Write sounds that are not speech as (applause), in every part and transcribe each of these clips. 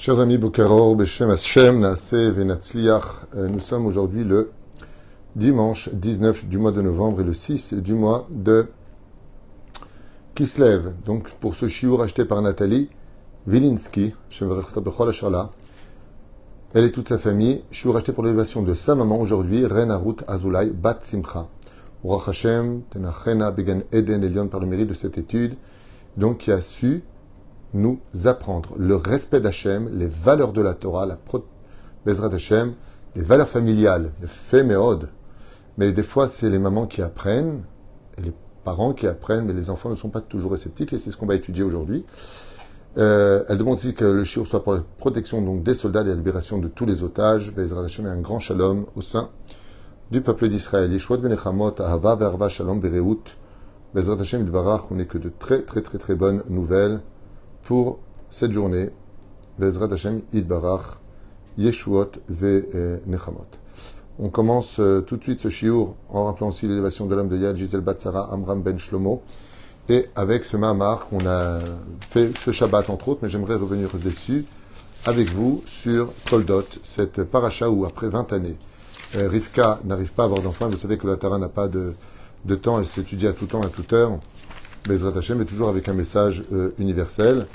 Chers amis, Beshem Hashem, euh, nous sommes aujourd'hui le dimanche 19 du mois de novembre et le 6 du mois de Kislev. Donc, pour ce chiour acheté par Nathalie Wilinski, elle et toute sa famille, chiour acheté pour l'élévation de sa maman aujourd'hui, Ren Arut Azulay Bat Simcha. Urach Hashem, Tenachena Began Eden Elion par le mérite de cette étude, donc qui a su nous apprendre le respect d'Hachem, les valeurs de la Torah, la pro d'Hachem, les valeurs familiales, les féméodes. Mais des fois, c'est les mamans qui apprennent, et les parents qui apprennent, mais les enfants ne sont pas toujours réceptifs, et c'est ce qu'on va étudier aujourd'hui. Euh, elle demande aussi que le shiur soit pour la protection donc, des soldats et la libération de tous les otages. Bezrat Hashem un grand shalom au sein du peuple d'Israël. Yeshua Benechamot, Ahava Verva Shalom Bereut. Bezrat Hashem Barach, on n'est que de très très très très bonnes nouvelles pour cette journée. Bezrat Hashem Idbarach, Yeshuot ve Nechamot. On commence euh, tout de suite ce shiur en rappelant aussi l'élévation de l'homme de Yad, Gisèle Batsara, Amram Ben Shlomo. Et avec ce Mahamar qu'on a fait ce Shabbat entre autres, mais j'aimerais revenir dessus avec vous sur Toldot, cette paracha où après 20 années, euh, Rivka n'arrive pas à avoir d'enfant. Vous savez que la Tara n'a pas de, de temps, elle s'étudie à tout temps, à toute heure. Bezrat Hashem, mais toujours avec un message euh, universel,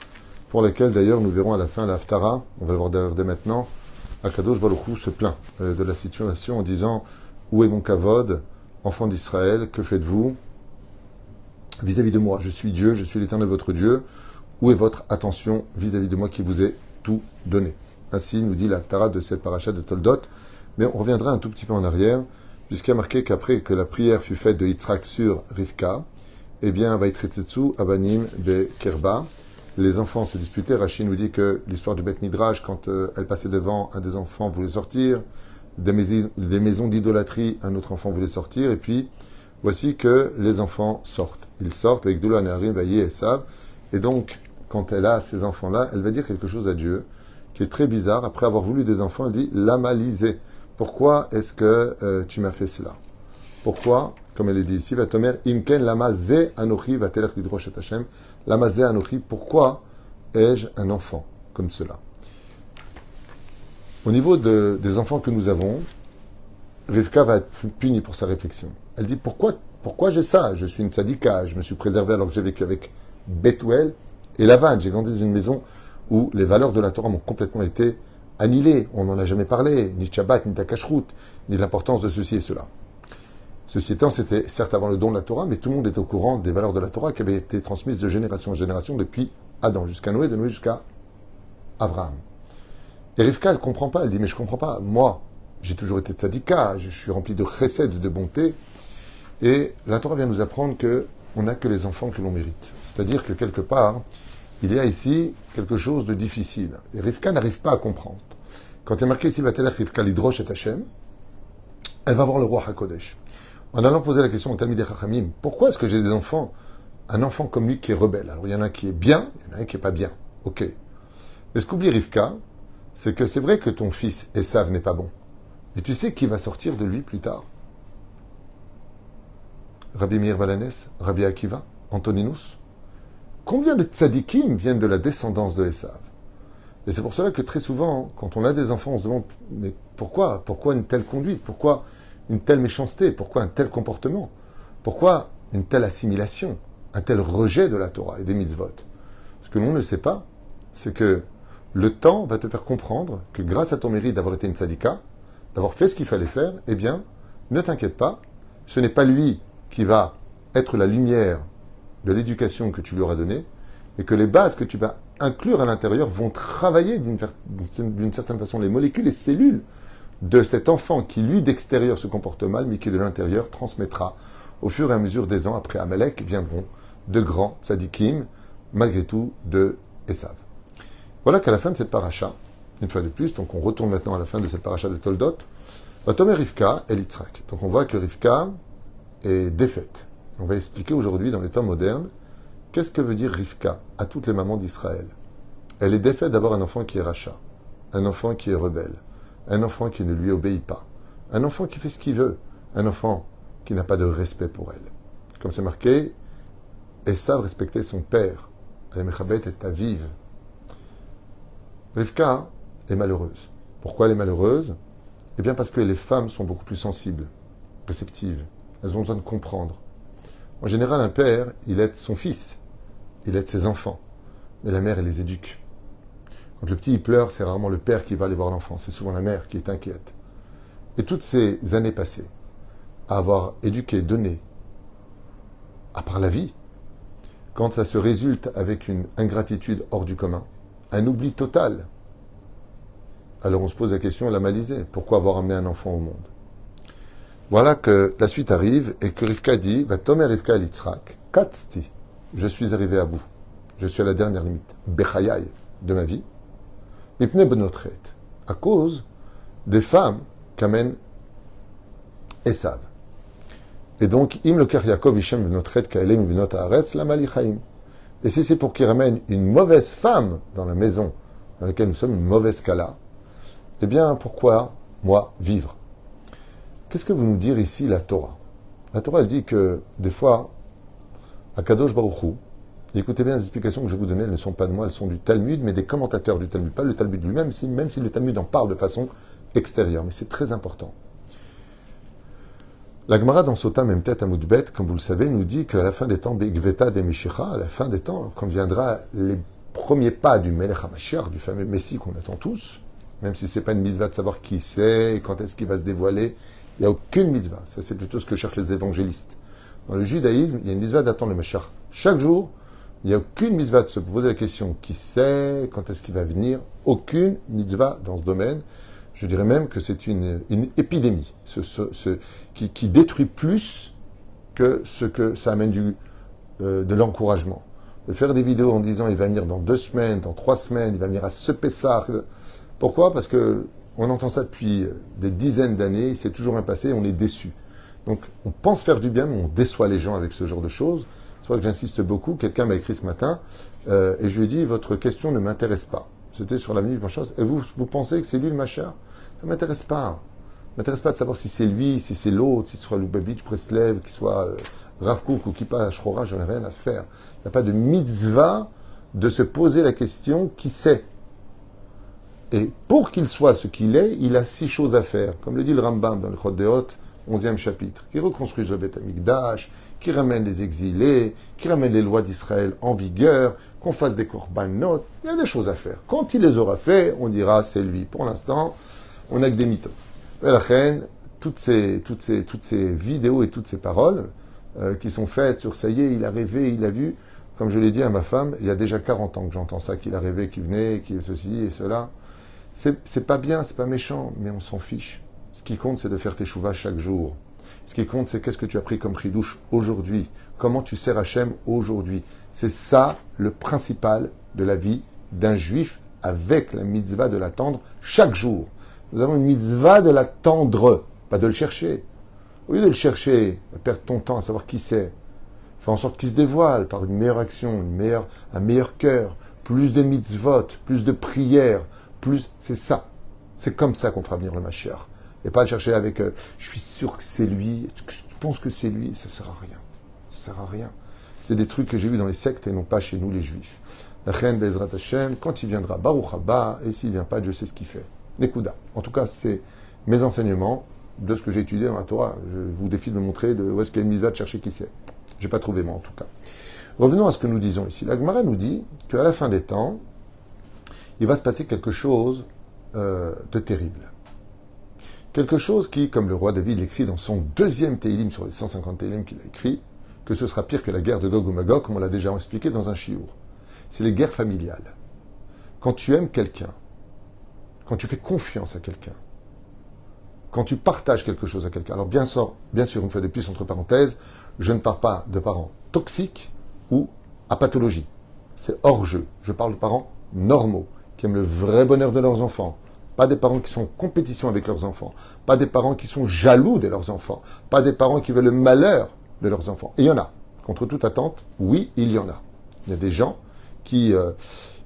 pour lequel d'ailleurs nous verrons à la fin l'Aftara, on va le voir dès maintenant, Akadosh Baruchou se plaint euh, de la situation en disant Où est mon kavod, enfant d'Israël, que faites-vous vis-à-vis de moi? Je suis Dieu, je suis l'éternel votre Dieu. Où est votre attention vis-à-vis de moi qui vous ai tout donné? Ainsi nous dit l'Aftara de cette paracha de Toldot, mais on reviendra un tout petit peu en arrière, puisqu'il y a marqué qu'après que la prière fut faite de Yitzhak sur Rivka, eh bien, Vaitretsetsu Abanim de Kerba. Les enfants se disputaient. Rachid nous dit que l'histoire du Beth Midrash, quand euh, elle passait devant, un des enfants voulait sortir. Des, maisons, d'idolâtrie, un autre enfant voulait sortir. Et puis, voici que les enfants sortent. Ils sortent avec Doula Narim, Vaillé et Sab. Et donc, quand elle a ces enfants-là, elle va dire quelque chose à Dieu qui est très bizarre. Après avoir voulu des enfants, elle dit Lamalisé. Pourquoi est-ce que euh, tu m'as fait cela? Pourquoi comme elle est dit ici, Vatomer, Imken lama ze anochi vatelech lidrosh Hashem. Lama ze anochi, pourquoi ai-je un enfant comme cela? Au niveau de, des enfants que nous avons, Rivka va être punie pour sa réflexion. Elle dit, pourquoi, pourquoi j'ai ça? Je suis une sadika, je me suis préservé alors que j'ai vécu avec Bethuel et Lavan. J'ai grandi dans une maison où les valeurs de la Torah m'ont complètement été annihilées. On n'en a jamais parlé, ni Shabbat, ni Takashrut, ni l'importance de ceci et cela. Ceci étant, c'était certes avant le don de la Torah, mais tout le monde était au courant des valeurs de la Torah qui avaient été transmises de génération en génération depuis Adam jusqu'à Noé, de Noé jusqu'à Abraham. Et Rivka, elle ne comprend pas. Elle dit, mais je ne comprends pas. Moi, j'ai toujours été tzadika, je suis rempli de chesed, de bonté. Et la Torah vient nous apprendre que on n'a que les enfants que l'on mérite. C'est-à-dire que quelque part, il y a ici quelque chose de difficile. Et Rivka n'arrive pas à comprendre. Quand il est marqué ici, va Rivka l'hydroche et Hachem, elle va voir le roi HaKodesh. En allant poser la question au Talmud Chachamim, pourquoi est-ce que j'ai des enfants, un enfant comme lui qui est rebelle? Alors il y en a qui est bien, il y en a un qui est pas bien. Ok. Mais ce qu'oublie Rivka, c'est que c'est vrai que ton fils Esav n'est pas bon. Mais tu sais qui va sortir de lui plus tard Rabbi Meir Balanes, Rabbi Akiva, Antoninus Combien de tzadikim viennent de la descendance de Esav? Et c'est pour cela que très souvent, quand on a des enfants, on se demande mais pourquoi? Pourquoi une telle conduite? Pourquoi une telle méchanceté Pourquoi un tel comportement? Pourquoi une telle assimilation Un tel rejet de la Torah et des mitzvot? Ce que l'on ne sait pas, c'est que le temps va te faire comprendre que grâce à ton mérite d'avoir été une sadika, d'avoir fait ce qu'il fallait faire, eh bien, ne t'inquiète pas, ce n'est pas lui qui va être la lumière de l'éducation que tu lui auras donnée, mais que les bases que tu vas inclure à l'intérieur vont travailler d'une certaine façon les molécules, les cellules de cet enfant qui, lui, d'extérieur se comporte mal, mais qui, de l'intérieur, transmettra au fur et à mesure des ans, après Amalek, viendront de grands tzadikim, malgré tout, de Esav. Voilà qu'à la fin de cette paracha, une fois de plus, donc on retourne maintenant à la fin de cette paracha de Toldot, va tomber Rivka et Litzrak. Donc on voit que Rivka est défaite. On va expliquer aujourd'hui, dans les temps modernes, qu'est-ce que veut dire Rivka à toutes les mamans d'Israël? Elle est défaite d'avoir un enfant qui est rachat, un enfant qui est rebelle, un enfant qui ne lui obéit pas, un enfant qui fait ce qu'il veut, un enfant qui n'a pas de respect pour elle. Comme c'est marqué, Esav respectait son père. Mechabet est à vive. Rivka est malheureuse. Pourquoi elle est malheureuse? Eh bien parce que les femmes sont beaucoup plus sensibles, réceptives. Elles ont besoin de comprendre. En général, un père, il aide son fils, il aide ses enfants, mais la mère, elle les éduque. Le petit il pleure, c'est rarement le père qui va aller voir l'enfant, c'est souvent la mère qui est inquiète. Et toutes ces années passées, à avoir éduqué, donné, à part la vie, quand ça se résulte avec une ingratitude hors du commun, un oubli total, alors on se pose la question, la malisée, pourquoi avoir amené un enfant au monde? Voilà que la suite arrive et que Rivka dit, va Tomer Rivka Litzrak, Katzti, je suis arrivé à bout, je suis à la dernière limite, Bechayai de ma vie, à cause des femmes qu'amène Esav. Et donc, im le Yaakov Ishem Benotret Kaelem Benot Haaretz, la Malichaim. Et si c'est pour qu'il ramène une mauvaise femme dans la maison dans laquelle nous sommes, une mauvaise kala, eh bien, pourquoi moi vivre? Qu'est-ce que vous nous dire ici la Torah? La Torah, elle dit que des fois, à Kadosh Écoutez bien les explications que je vais vous donner, elles ne sont pas de moi, elles sont du Talmud, mais des commentateurs du Talmud, pas le Talmud lui-même, même si le Talmud en parle de façon extérieure, mais c'est très important. La Gemara dans Sota Memtet Amoudbet, comme vous le savez, nous dit qu'à la fin des temps, Begveta de Mishicha, à la fin des temps, quand viendra les premiers pas du Melech HaMashiach, du fameux Messie qu'on attend tous, même si c'est pas une mitzvah de savoir qui c'est quand est-ce qu'il va se dévoiler, il n'y a aucune mitzvah. Ça, c'est plutôt ce que cherchent les évangélistes. Dans le judaïsme, il y a une mitzvah d'attendre le Mashiach. Chaque jour, il n'y a aucune mitzvah de se poser la question qui c'est, quand est-ce qu'il va venir. Aucune mitzvah dans ce domaine. Je dirais même que c'est une, épidémie ce, qui, détruit plus que ce que ça amène du, euh, de l'encouragement. De faire des vidéos en disant il va venir dans deux semaines, dans trois semaines, il va venir à ce Pessah. Pourquoi? Parce que on entend ça depuis des dizaines d'années, c'est toujours un passé, on est déçu. Donc on pense faire du bien, mais on déçoit les gens avec ce genre de choses. C'est pour que j'insiste beaucoup. Quelqu'un m'a écrit ce matin euh, et je lui ai dit votre question ne m'intéresse pas. C'était sur l'avenue du chose. Et vous, vous pensez que c'est lui le machar Ça ne m'intéresse pas. Ça m'intéresse pas de savoir si c'est lui, si c'est l'autre, si ce soit Lubavitch, Preslev, qu'il soit euh, Rav Kook ou Kipa Ashrora, j'en ai rien à faire. Il n'y a pas de mitzvah de se poser la question qui c'est? Et pour qu'il soit ce qu'il est, il a six choses à faire. Comme le dit le Rambam dans le Chod Deot, 11e chapitre. Qui reconstruise le Beth Amikdash, qui ramène les exilés, qui ramène les lois d'Israël en vigueur, qu'on fasse des korbanot, il y a des choses à faire. Quand il les aura fait, on dira c'est lui. Pour l'instant, on n'a que des mythos. la reine, toutes ces vidéos et toutes ces paroles euh, qui sont faites sur ça y est, il a rêvé, il a vu, comme je l'ai dit à ma femme, il y a déjà 40 ans que j'entends ça, qu'il a rêvé, qu'il venait, qu'il ceci et cela. C'est pas bien, c'est pas méchant, mais on s'en fiche. Ce qui compte, c'est de faire tes chouvas chaque jour. Ce qui compte, c'est qu'est-ce que tu as pris comme prix douche aujourd'hui. Comment tu sers Hachem aujourd'hui. C'est ça le principal de la vie d'un juif avec la mitzvah de l'attendre chaque jour. Nous avons une mitzvah de l'attendre, pas de le chercher. Au lieu de le chercher, perdre ton temps à savoir qui c'est, fais en sorte qu'il se dévoile par une meilleure action, une meilleure, un meilleur cœur, plus de mitzvot, plus de prières, plus. C'est ça. C'est comme ça qu'on fera venir le Mashiach. Et pas le chercher avec euh, je suis sûr que c'est lui, tu penses que c'est lui, ça sert à rien. Ça sert à rien. C'est des trucs que j'ai vus dans les sectes et non pas chez nous les juifs. La reine Bezrat Hashem, quand il viendra, Baruch Haba, et s'il vient pas, je sais ce qu'il fait. Nekuda. En tout cas, c'est mes enseignements de ce que j'ai étudié dans la Torah. Je vous défie de me montrer de où est-ce qu'il y a une mise de chercher qui c'est. J'ai pas trouvé moi en tout cas. Revenons à ce que nous disons ici. La Gemara nous dit qu'à la fin des temps, il va se passer quelque chose euh, de terrible. Quelque chose qui, comme le roi David l'écrit dans son deuxième Télim sur les 150 Télim qu'il a écrit, que ce sera pire que la guerre de Gog ou Magog, comme on l'a déjà expliqué dans un chiour. C'est les guerres familiales. Quand tu aimes quelqu'un, quand tu fais confiance à quelqu'un, quand tu partages quelque chose à quelqu'un. Alors bien sûr, bien sûr, une fois de plus, entre parenthèses, je ne parle pas de parents toxiques ou à pathologie. C'est hors jeu. Je parle de parents normaux, qui aiment le vrai bonheur de leurs enfants. Pas des parents qui sont en compétition avec leurs enfants. Pas des parents qui sont jaloux de leurs enfants. Pas des parents qui veulent le malheur de leurs enfants. Et il y en a. Contre toute attente, oui, il y en a. Il y a des gens qui... Euh,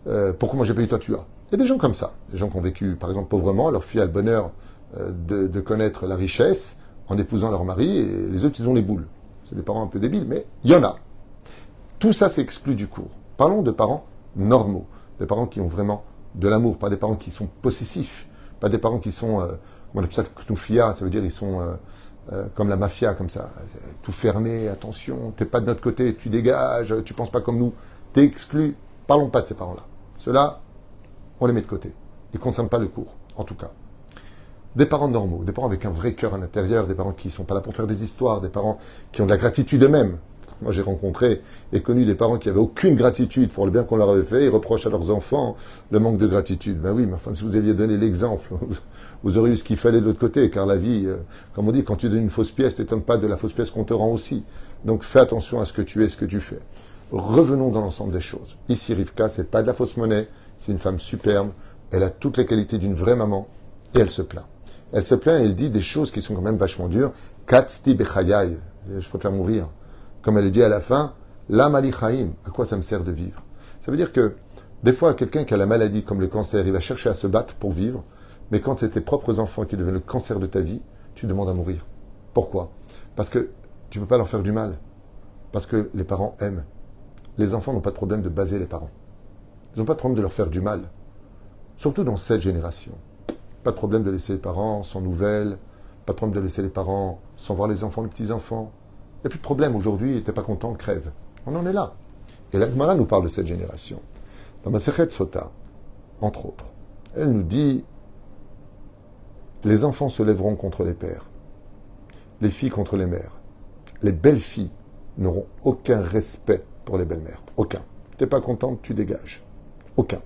euh, pourquoi moi j'ai pas eu, toi tu as? Il y a des gens comme ça. Des gens qui ont vécu, par exemple, pauvrement. Leur fille a le bonheur euh, de, connaître la richesse en épousant leur mari. Et les autres, ils ont les boules. C'est des parents un peu débiles, mais il y en a. Tout ça s'exclut du cours. Parlons de parents normaux. Des parents qui ont vraiment de l'amour, pas des parents qui sont possessifs, pas des parents qui sont, euh, on appelle ça knufia, ça veut dire ils sont euh, euh, comme la mafia, comme ça, tout fermé, attention, t'es pas de notre côté, tu dégages, tu penses pas comme nous, t'es exclu. Parlons pas de ces parents-là. Ceux-là, on les met de côté. Ils ne concernent pas le cours, en tout cas. Des parents normaux, des parents avec un vrai cœur à l'intérieur, des parents qui ne sont pas là pour faire des histoires, des parents qui ont de la gratitude eux-mêmes. Moi, j'ai rencontré et connu des parents qui avaient aucune gratitude pour le bien qu'on leur avait fait. Ils reprochent à leurs enfants le manque de gratitude. Ben oui, mais enfin, si vous aviez donné l'exemple, (laughs) vous auriez eu ce qu'il fallait de l'autre côté. Car la vie, euh, comme on dit, quand tu donnes une fausse pièce, t'étonne pas de la fausse pièce qu'on te rend aussi. Donc, fais attention à ce que tu es, ce que tu fais. Revenons dans l'ensemble des choses. Ici, Rivka, c'est pas de la fausse monnaie. C'est une femme superbe. Elle a toutes les qualités d'une vraie maman. Et elle se plaint. Elle se plaint et elle dit des choses qui sont quand même vachement dures. Katsti bechayai. Je préfère mourir comme elle le dit à la fin, la malichaim, à quoi ça me sert de vivre? Ça veut dire que des fois, quelqu'un qui a la maladie comme le cancer, il va chercher à se battre pour vivre, mais quand c'est tes propres enfants qui deviennent le cancer de ta vie, tu demandes à mourir. Pourquoi? Parce que tu ne peux pas leur faire du mal. Parce que les parents aiment. Les enfants n'ont pas de problème de baser les parents. Ils n'ont pas de problème de leur faire du mal. Surtout dans cette génération. Pas de problème de laisser les parents sans nouvelles. Pas de problème de laisser les parents sans voir les enfants, les petits-enfants. N'y a plus de problème aujourd'hui, t'es pas content, crève. On en est là. Et la Gemara nous parle de cette génération. Dans ma Sota, entre autres, elle nous dit les enfants se lèveront contre les pères, les filles contre les mères. Les belles filles n'auront aucun respect pour les belles-mères. Aucun. T'es pas contente, tu dégages. Aucun.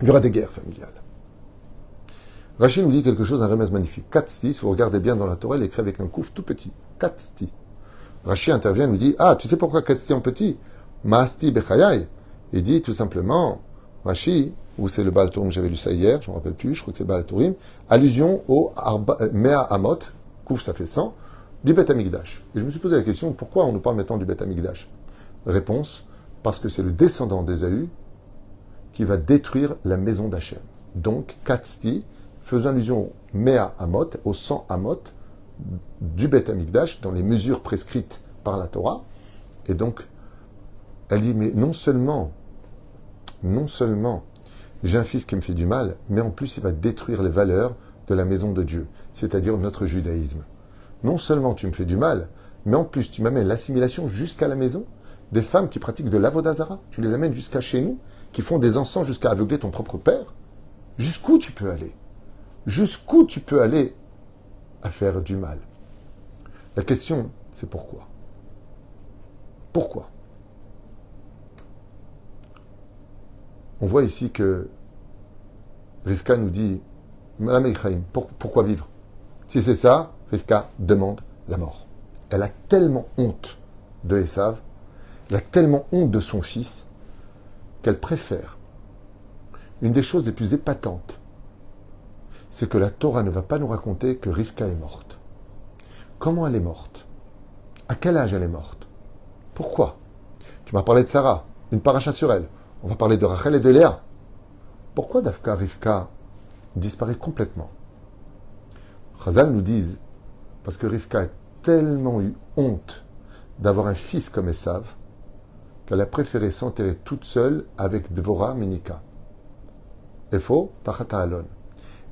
Il y aura des guerres familiales. Rachid nous dit quelque chose, un remède magnifique. Katsti, si vous regardez bien dans la Torah, elle écrit avec un couf tout petit. Katsti. Rachi intervient et nous dit Ah, tu sais pourquoi Kasti en petit Maasti Bechayai? Il dit tout simplement, Rachi, ou c'est le Baal que j'avais lu ça hier, je ne me rappelle plus, je crois que c'est Baal allusion au euh, Mea Amot, Kouf ça fait 100, du Bet Amigdash. Et je me suis posé la question pourquoi on nous parle maintenant du Bet Amigdash Réponse parce que c'est le descendant d'Ésaü qui va détruire la maison d'Hachem. Donc, Katsti, faisant allusion au Mea Amot, au 100 Amot, du Beth Amikdash dans les mesures prescrites par la Torah. Et donc, elle dit, mais non seulement, non seulement j'ai un fils qui me fait du mal, mais en plus il va détruire les valeurs de la maison de Dieu, c'est-à-dire notre judaïsme. Non seulement tu me fais du mal, mais en plus tu m'amènes l'assimilation jusqu'à la maison, des femmes qui pratiquent de l'avodazara, tu les amènes jusqu'à chez nous, qui font des encens jusqu'à aveugler ton propre père. Jusqu'où tu peux aller? Jusqu'où tu peux aller à faire du mal. La question, c'est pourquoi? Pourquoi? On voit ici que Rivka nous dit Madame Ephraim, pourquoi vivre? Si c'est ça, Rivka demande la mort. Elle a tellement honte de Esav, elle a tellement honte de son fils, qu'elle préfère. Une des choses les plus épatantes c'est que la Torah ne va pas nous raconter que Rivka est morte. Comment elle est morte? À quel âge elle est morte? Pourquoi? Tu m'as parlé de Sarah, une paracha sur elle. On va parler de Rachel et de Léa. Pourquoi Dafka Rivka disparaît complètement? Chazal nous dit parce que Rivka a tellement eu honte d'avoir un fils comme Esav qu'elle a préféré s'enterrer toute seule avec Dvorah Minika. Efo Tachata Alon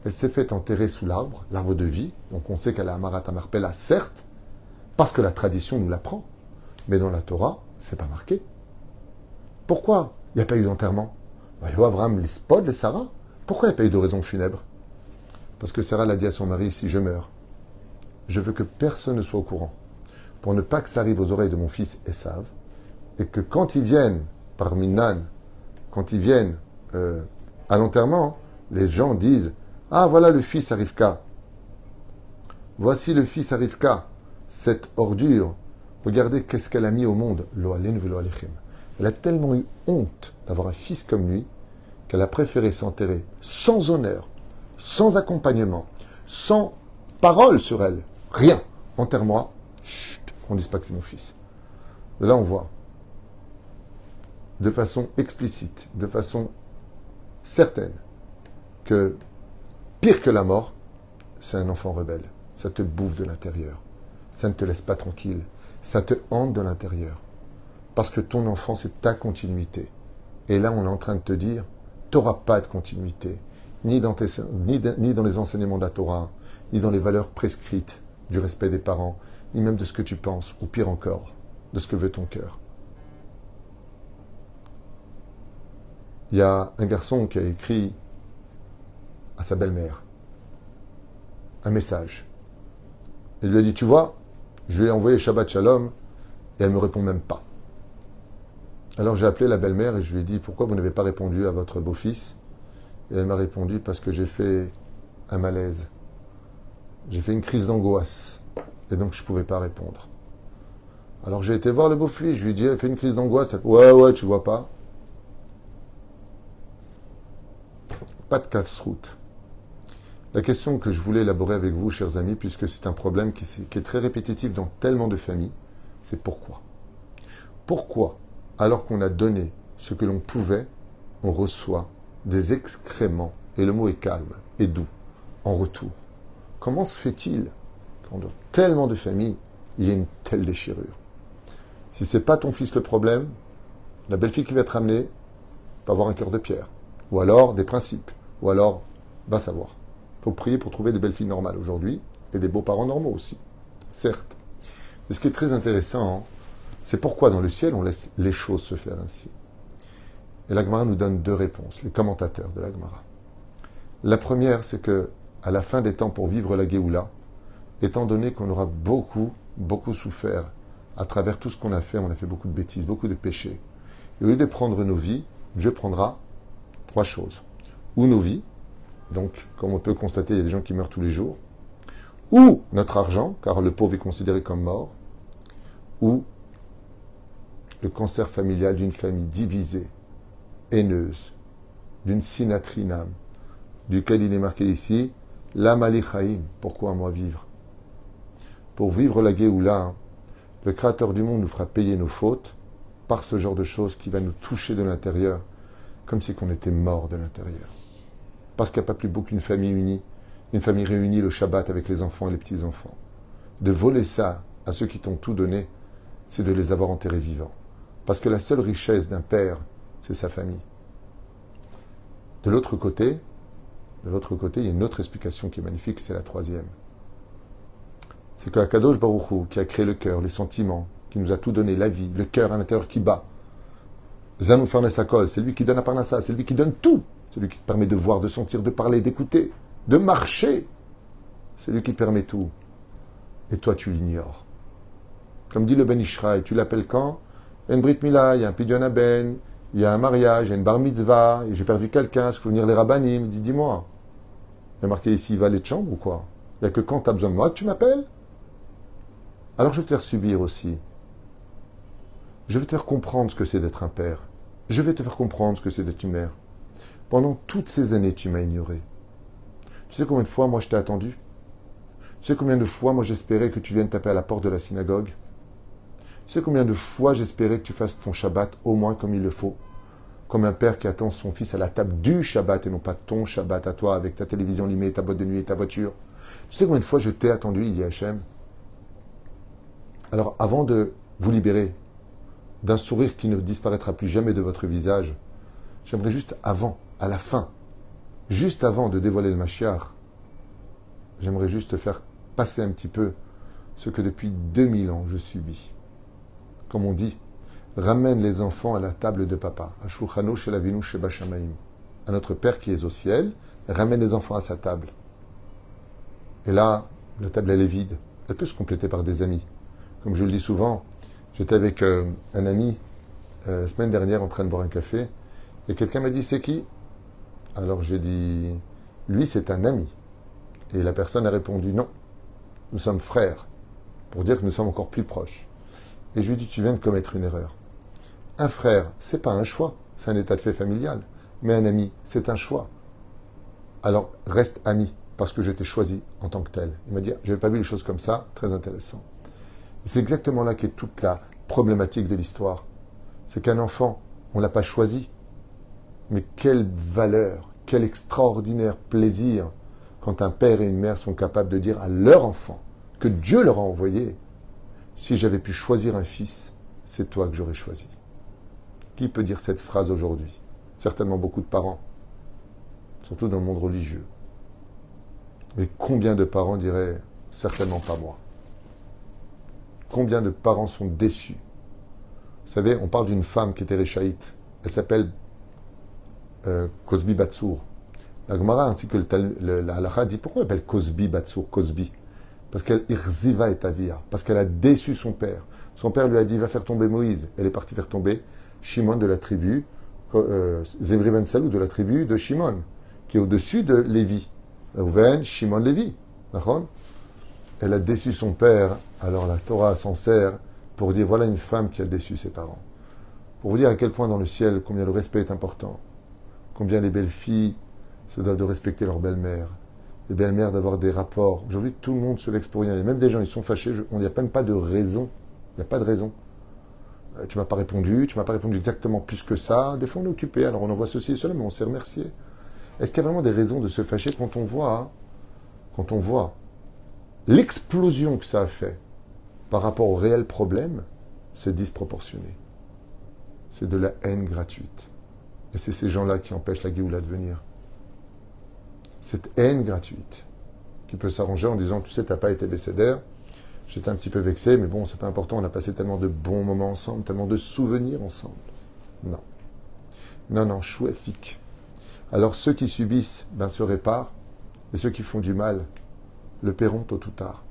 elle s'est fait enterrer sous l'arbre, l'arbre de vie. Donc on sait qu'elle a Amarat Amarpella, certes, parce que la tradition nous l'apprend. Mais dans la Torah, c'est pas marqué. Pourquoi il n'y a pas eu d'enterrement? Abraham, les les Sarah. Pourquoi il n'y a pas eu de raison funèbre? Parce que Sarah l'a dit à son mari si je meurs, je veux que personne ne soit au courant, pour ne pas que ça arrive aux oreilles de mon fils Esav, et que quand ils viennent, parmi Nan, quand ils viennent euh, à l'enterrement, les gens disent ah, voilà le fils Arifka. Voici le fils Arifka, cette ordure. Regardez qu'est-ce qu'elle a mis au monde. Elle a tellement eu honte d'avoir un fils comme lui qu'elle a préféré s'enterrer sans honneur, sans accompagnement, sans parole sur elle. Rien. Enterre-moi. Chut, on ne dise pas que c'est mon fils. Là, on voit, de façon explicite, de façon certaine, que Pire que la mort, c'est un enfant rebelle. Ça te bouffe de l'intérieur. Ça ne te laisse pas tranquille. Ça te hante de l'intérieur. Parce que ton enfant, c'est ta continuité. Et là, on est en train de te dire, tu n'auras pas de continuité, ni dans, ni, ni dans les enseignements de la Torah, ni dans les valeurs prescrites du respect des parents, ni même de ce que tu penses, ou pire encore, de ce que veut ton cœur. Il y a un garçon qui a écrit à sa belle-mère un message. Il lui a dit, tu vois, je lui ai envoyé Shabbat Shalom et elle ne me répond même pas. Alors j'ai appelé la belle-mère et je lui ai dit, pourquoi vous n'avez pas répondu à votre beau-fils? Et elle m'a répondu, parce que j'ai fait un malaise. J'ai fait une crise d'angoisse. Et donc je ne pouvais pas répondre. Alors j'ai été voir le beau-fils, je lui ai dit, elle fait une crise d'angoisse. Ouais, ouais, tu vois pas. Pas de casse-route. La question que je voulais élaborer avec vous, chers amis, puisque c'est un problème qui, est très répétitif dans tellement de familles, c'est pourquoi? Pourquoi, alors qu'on a donné ce que l'on pouvait, on reçoit des excréments, et le mot est calme et doux, en retour? Comment se fait-il qu'en tellement de familles, il y ait une telle déchirure? Si c'est pas ton fils le problème, la belle-fille qui va te ramener va avoir un cœur de pierre, ou alors des principes, ou alors va savoir faut prier pour trouver des belles filles normales aujourd'hui et des beaux-parents normaux aussi, certes. Mais ce qui est très intéressant, c'est pourquoi dans le ciel on laisse les choses se faire ainsi. Et l'Agmara nous donne deux réponses, les commentateurs de l'Agmara. La première, c'est que à la fin des temps pour vivre la Géoula, étant donné qu'on aura beaucoup, beaucoup souffert à travers tout ce qu'on a fait, on a fait beaucoup de bêtises, beaucoup de péchés. Et au lieu de prendre nos vies, Dieu prendra trois choses. Ou nos vies, donc, comme on peut constater, il y a des gens qui meurent tous les jours. Ou notre argent, car le pauvre est considéré comme mort. Ou le cancer familial d'une famille divisée, haineuse, d'une sinatrinam, duquel il est marqué ici, la Chaim. Pourquoi moi vivre? Pour vivre la Géoula, le Créateur du monde nous fera payer nos fautes par ce genre de choses qui va nous toucher de l'intérieur, comme si on était mort de l'intérieur parce qu'il n'y a pas plus beau qu'une famille unie, une famille réunie le Shabbat avec les enfants et les petits-enfants. De voler ça à ceux qui t'ont tout donné, c'est de les avoir enterrés vivants. Parce que la seule richesse d'un père, c'est sa famille. De l'autre côté, de l'autre côté, il y a une autre explication qui est magnifique, c'est la troisième. C'est que Akadosh Baruch qui a créé le cœur, les sentiments, qui nous a tout donné, la vie, le cœur à l'intérieur qui bat. Zanou Farnesakol, c'est lui qui donne la parnassa, c'est lui qui donne tout. C'est lui qui te permet de voir, de sentir, de parler, d'écouter, de marcher. C'est lui qui te permet tout. Et toi, tu l'ignores. Comme dit le Ben Ishraï, tu l'appelles quand? Il y a une Brit Mila, il y a un Pidyon Aben, il y a un mariage, il y a une Bar Mitzvah, j'ai perdu quelqu'un, est-ce faut venir les rabbinim Il dit, dis-moi. Il y a marqué ici, valet de chambre ou quoi? Il n'y a que quand tu as besoin de moi que tu m'appelles? Alors je vais te faire subir aussi. Je vais te faire comprendre ce que c'est d'être un père. Je vais te faire comprendre ce que c'est d'être une mère. Pendant toutes ces années, tu m'as ignoré. Tu sais combien de fois, moi, je t'ai attendu? Tu sais combien de fois, moi, j'espérais que tu viennes taper à la porte de la synagogue? Tu sais combien de fois j'espérais que tu fasses ton Shabbat au moins comme il le faut? Comme un père qui attend son fils à la table du Shabbat et non pas ton Shabbat à toi avec ta télévision limée, ta boîte de nuit et ta voiture. Tu sais combien de fois je t'ai attendu, il dit Hachem? Alors, avant de vous libérer d'un sourire qui ne disparaîtra plus jamais de votre visage, j'aimerais juste avant à la fin, juste avant de dévoiler le Mashiach, j'aimerais juste faire passer un petit peu ce que depuis 2000 ans je subis. Comme on dit, ramène les enfants à la table de papa, à à notre Père qui est au ciel, ramène les enfants à sa table. Et là, la table elle est vide. Elle peut se compléter par des amis. Comme je le dis souvent, j'étais avec euh, un ami euh, la semaine dernière en train de boire un café, et quelqu'un m'a dit c'est qui? Alors j'ai dit, lui c'est un ami. Et la personne a répondu, non, nous sommes frères, pour dire que nous sommes encore plus proches. Et je lui ai dit, tu viens de commettre une erreur. Un frère, c'est pas un choix, c'est un état de fait familial. Mais un ami, c'est un choix. Alors reste ami, parce que je t'ai choisi en tant que tel. Il m'a dit, je n'avais pas vu les choses comme ça, très intéressant. C'est exactement là qu'est toute la problématique de l'histoire. C'est qu'un enfant, on ne l'a pas choisi, mais quelle valeur, quel extraordinaire plaisir quand un père et une mère sont capables de dire à leur enfant que Dieu leur a envoyé, si j'avais pu choisir un fils, c'est toi que j'aurais choisi. Qui peut dire cette phrase aujourd'hui? Certainement beaucoup de parents. surtout dans le monde religieux. Mais combien de parents diraient certainement pas moi Combien de parents sont déçus? Vous savez, on parle d'une femme qui était réchaïte. Elle s'appelle Cosby Batsour. La Gemara ainsi que le, la halakha dit pourquoi elle appelle Cosby Batsour Cosby? Parce qu'elle irziva et parce qu'elle a déçu son père. Son père lui a dit va faire tomber Moïse. Elle est partie faire tomber Shimon de la tribu, euh, Zimri ben Salou de la tribu de Shimon, qui est au-dessus de Lévi. Reuven, Shimon, Lévi. Elle a déçu son père, alors la Torah s'en sert pour dire voilà une femme qui a déçu ses parents. Pour vous dire à quel point dans le ciel, combien le respect est important, combien les belles filles se doivent de respecter leur belle-mère, les belles-mères d'avoir des rapports. Aujourd'hui, tout le monde se vexe pour rien. Même des gens, ils sont fâchés. On n'y a même pas de raison. Il n'y a pas de raison. Euh, tu m'as pas répondu, tu m'as pas répondu exactement plus que ça. Des fois, on est occupé, alors on envoie ceci et cela, mais on s'est remercié. Est-ce qu'il y a vraiment des raisons de se fâcher quand on voit, quand on voit l'explosion que ça a fait par rapport au réel problème? C'est disproportionné. C'est de la haine gratuite. Et c'est ces gens-là qui empêchent la Géoula de venir cette haine gratuite qui peut s'arranger en disant Tu sais, tu n'as pas été bécédaire. J'étais un petit peu vexé, mais bon, c'est pas important. On a passé tellement de bons moments ensemble, tellement de souvenirs ensemble. Non. Non, non, chouéfique. Alors ceux qui subissent ben, se réparent, et ceux qui font du mal le paieront tôt ou tard.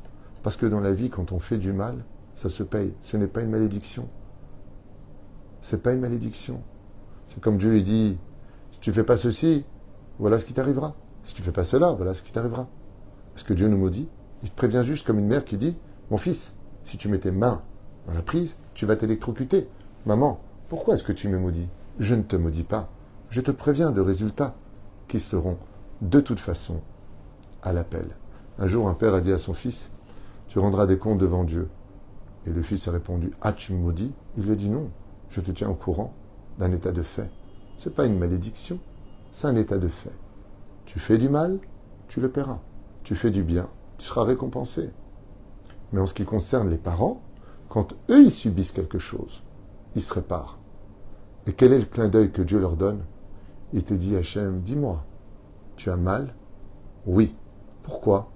Parce que dans la vie, quand on fait du mal, ça se paye. Ce n'est pas une malédiction. C'est pas une malédiction. C'est comme Dieu lui dit si tu fais pas ceci, voilà ce qui t'arrivera. Si tu fais pas cela, voilà ce qui t'arrivera. Est-ce que Dieu nous maudit Il te prévient juste comme une mère qui dit Mon fils, si tu mets tes mains dans la prise, tu vas t'électrocuter. Maman, pourquoi est-ce que tu me maudis? Je ne te maudis pas. Je te préviens de résultats qui seront de toute façon à l'appel. Un jour, un père a dit à son fils Tu rendras des comptes devant Dieu. Et le fils a répondu Ah, tu me maudis? Il lui a dit Non, je te tiens au courant d'un état de fait. Ce n'est pas une malédiction, c'est un état de fait. Tu fais du mal, tu le paieras. Tu fais du bien, tu seras récompensé. Mais en ce qui concerne les parents, quand eux ils subissent quelque chose, ils se réparent. Et quel est le clin d'œil que Dieu leur donne? Il te dit, Hachem, dis-moi, tu as mal? Oui. Pourquoi?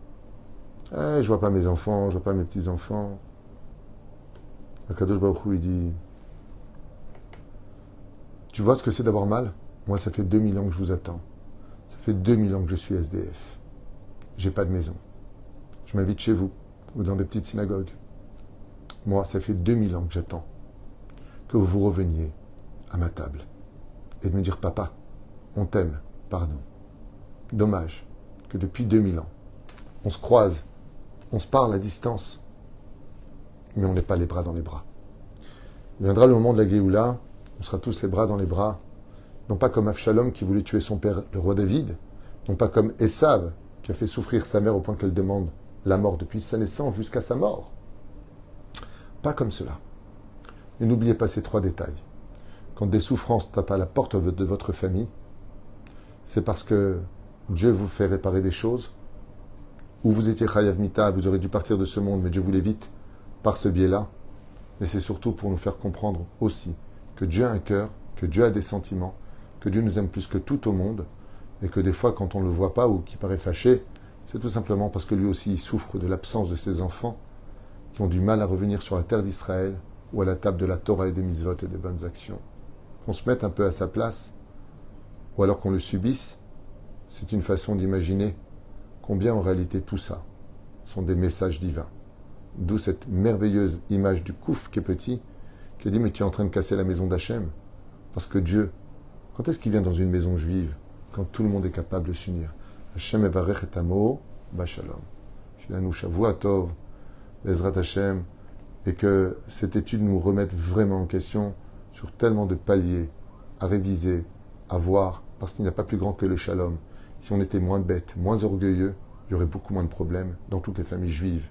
Eh, Je vois pas mes enfants, je vois pas mes petits-enfants. Akadosh Baruch il dit, tu vois ce que c'est d'avoir mal? Moi, ça fait 2000 ans que je vous attends. Ça fait 2000 ans que je suis SDF. J'ai pas de maison. Je m'invite chez vous ou dans des petites synagogues. Moi, ça fait 2000 ans que j'attends que vous reveniez à ma table et de me dire Papa, on t'aime, pardon. Dommage que depuis 2000 ans, on se croise, on se parle à distance, mais on n'est pas les bras dans les bras. Il viendra le moment de la Géoula, on sera tous les bras dans les bras non pas comme Avshalom qui voulait tuer son père, le roi David, non pas comme Esav qui a fait souffrir sa mère au point qu'elle demande la mort depuis sa naissance jusqu'à sa mort. Pas comme cela. Et n'oubliez pas ces trois détails. Quand des souffrances tapent à la porte de votre famille, c'est parce que Dieu vous fait réparer des choses, ou vous étiez Chayav Mita, vous aurez dû partir de ce monde, mais Dieu vous l'évite par ce biais-là. Mais c'est surtout pour nous faire comprendre aussi que Dieu a un cœur, que Dieu a des sentiments, que Dieu nous aime plus que tout au monde, et que des fois, quand on ne le voit pas ou qu'il paraît fâché, c'est tout simplement parce que lui aussi souffre de l'absence de ses enfants qui ont du mal à revenir sur la terre d'Israël ou à la table de la Torah et des mitzvot et des bonnes actions. Qu'on se mette un peu à sa place, ou alors qu'on le subisse, c'est une façon d'imaginer combien en réalité tout ça sont des messages divins. D'où cette merveilleuse image du couf qui est petit, qui dit Mais tu es en train de casser la maison d'Hachem, parce que Dieu quand est-ce qu'il vient dans une maison juive? Quand tout le monde est capable de s'unir. Hashem evarech et amo, bashalom. Tov, Bezrat Hashem, et que cette étude nous remette vraiment en question sur tellement de paliers à réviser, à voir, parce qu'il n'y a pas plus grand que le shalom. Si on était moins bêtes, moins orgueilleux, il y aurait beaucoup moins de problèmes dans toutes les familles juives.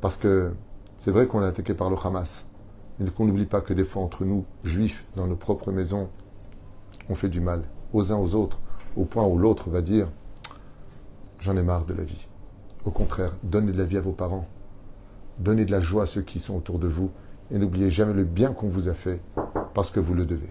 Parce que c'est vrai qu'on est attaqué par le Hamas, mais qu'on n'oublie pas que des fois entre nous, juifs, dans nos propres maisons, on fait du mal aux uns aux autres, au point où l'autre va dire J'en ai marre de la vie. Au contraire, donnez de la vie à vos parents, donnez de la joie à ceux qui sont autour de vous, et n'oubliez jamais le bien qu'on vous a fait, parce que vous le devez.